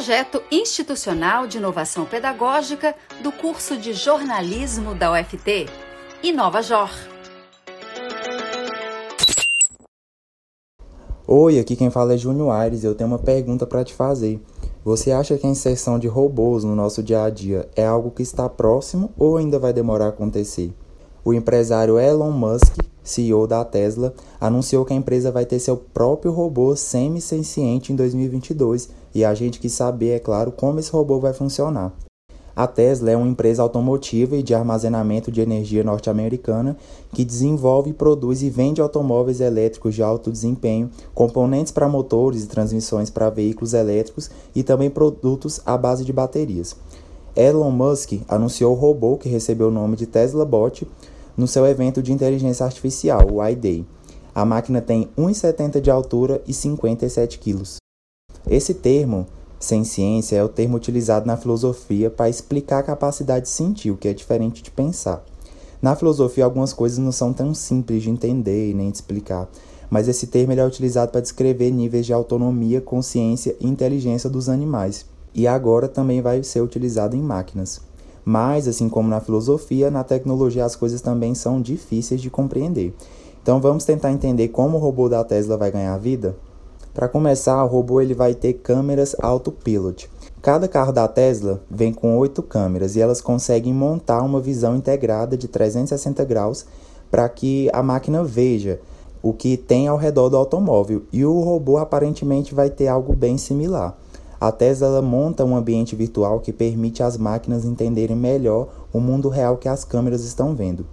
projeto institucional de inovação pedagógica do curso de jornalismo da UFT, Inova Jor. Oi, aqui quem fala é Júnior Aires eu tenho uma pergunta para te fazer. Você acha que a inserção de robôs no nosso dia a dia é algo que está próximo ou ainda vai demorar a acontecer? O empresário Elon Musk, CEO da Tesla, anunciou que a empresa vai ter seu próprio robô semi-senciente em 2022 e a gente quis saber, é claro, como esse robô vai funcionar. A Tesla é uma empresa automotiva e de armazenamento de energia norte-americana que desenvolve, produz e vende automóveis elétricos de alto desempenho, componentes para motores e transmissões para veículos elétricos e também produtos à base de baterias. Elon Musk anunciou o robô que recebeu o nome de Tesla Bot no seu evento de inteligência artificial, o iDay. A máquina tem 1,70 de altura e 57 quilos. Esse termo, sem ciência, é o termo utilizado na filosofia para explicar a capacidade de sentir, o que é diferente de pensar. Na filosofia, algumas coisas não são tão simples de entender e nem de explicar, mas esse termo é utilizado para descrever níveis de autonomia, consciência e inteligência dos animais e agora também vai ser utilizado em máquinas. Mas, assim como na filosofia, na tecnologia as coisas também são difíceis de compreender. Então vamos tentar entender como o robô da Tesla vai ganhar vida? Para começar, o robô ele vai ter câmeras autopilot. Cada carro da Tesla vem com oito câmeras e elas conseguem montar uma visão integrada de 360 graus para que a máquina veja o que tem ao redor do automóvel e o robô aparentemente vai ter algo bem similar. A Tesla monta um ambiente virtual que permite às máquinas entenderem melhor o mundo real que as câmeras estão vendo.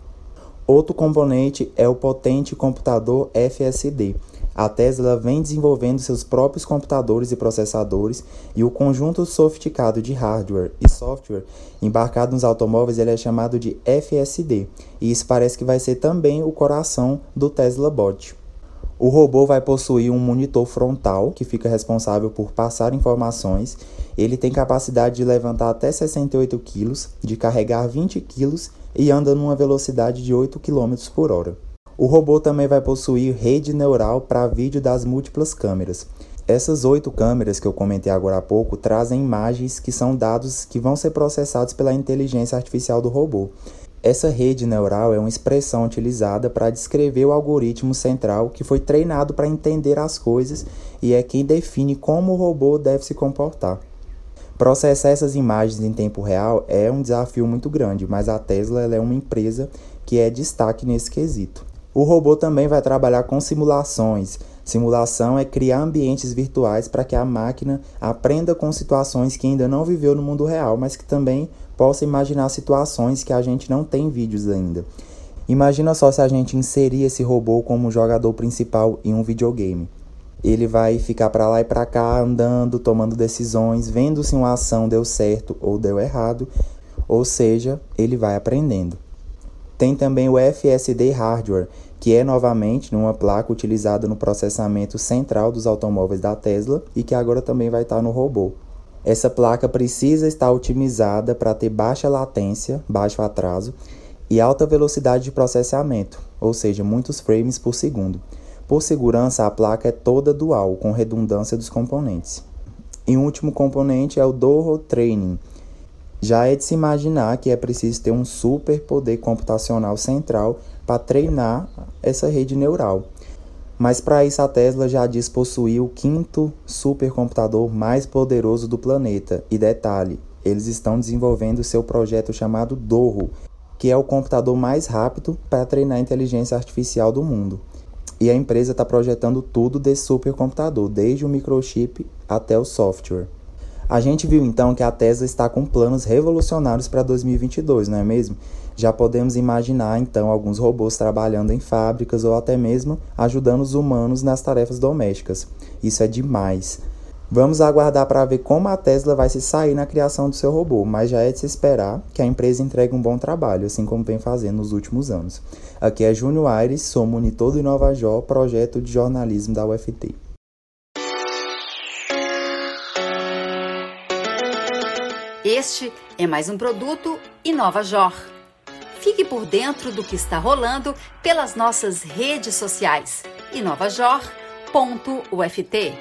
Outro componente é o potente computador FSD. A Tesla vem desenvolvendo seus próprios computadores e processadores e o conjunto sofisticado de hardware e software embarcado nos automóveis é chamado de FSD, e isso parece que vai ser também o coração do Tesla Bot. O robô vai possuir um monitor frontal que fica responsável por passar informações. Ele tem capacidade de levantar até 68 kg, de carregar 20 kg e anda numa velocidade de 8 km por hora. O robô também vai possuir rede neural para vídeo das múltiplas câmeras. Essas oito câmeras que eu comentei agora há pouco trazem imagens que são dados que vão ser processados pela inteligência artificial do robô. Essa rede neural é uma expressão utilizada para descrever o algoritmo central que foi treinado para entender as coisas e é quem define como o robô deve se comportar. Processar essas imagens em tempo real é um desafio muito grande, mas a Tesla é uma empresa que é destaque nesse quesito. O robô também vai trabalhar com simulações. Simulação é criar ambientes virtuais para que a máquina aprenda com situações que ainda não viveu no mundo real, mas que também possa imaginar situações que a gente não tem vídeos ainda. Imagina só se a gente inserir esse robô como jogador principal em um videogame. Ele vai ficar para lá e para cá andando, tomando decisões, vendo se uma ação deu certo ou deu errado, ou seja, ele vai aprendendo. Tem também o FSD Hardware, que é novamente numa placa utilizada no processamento central dos automóveis da Tesla e que agora também vai estar no robô. Essa placa precisa estar otimizada para ter baixa latência, baixo atraso e alta velocidade de processamento, ou seja, muitos frames por segundo. Por segurança, a placa é toda dual, com redundância dos componentes. E o último componente é o Doho Training. Já é de se imaginar que é preciso ter um super poder computacional central para treinar essa rede neural. Mas para isso a Tesla já diz possuir o quinto supercomputador mais poderoso do planeta. E detalhe, eles estão desenvolvendo seu projeto chamado Douro, que é o computador mais rápido para treinar inteligência artificial do mundo. E a empresa está projetando tudo desse supercomputador, desde o microchip até o software. A gente viu então que a Tesla está com planos revolucionários para 2022, não é mesmo? Já podemos imaginar então alguns robôs trabalhando em fábricas ou até mesmo ajudando os humanos nas tarefas domésticas. Isso é demais. Vamos aguardar para ver como a Tesla vai se sair na criação do seu robô, mas já é de se esperar que a empresa entregue um bom trabalho, assim como vem fazendo nos últimos anos. Aqui é Júnior Aires, sou monitor do InovaJó, projeto de jornalismo da UFT. Este é mais um produto InovaJor. Fique por dentro do que está rolando pelas nossas redes sociais. inovajor.uft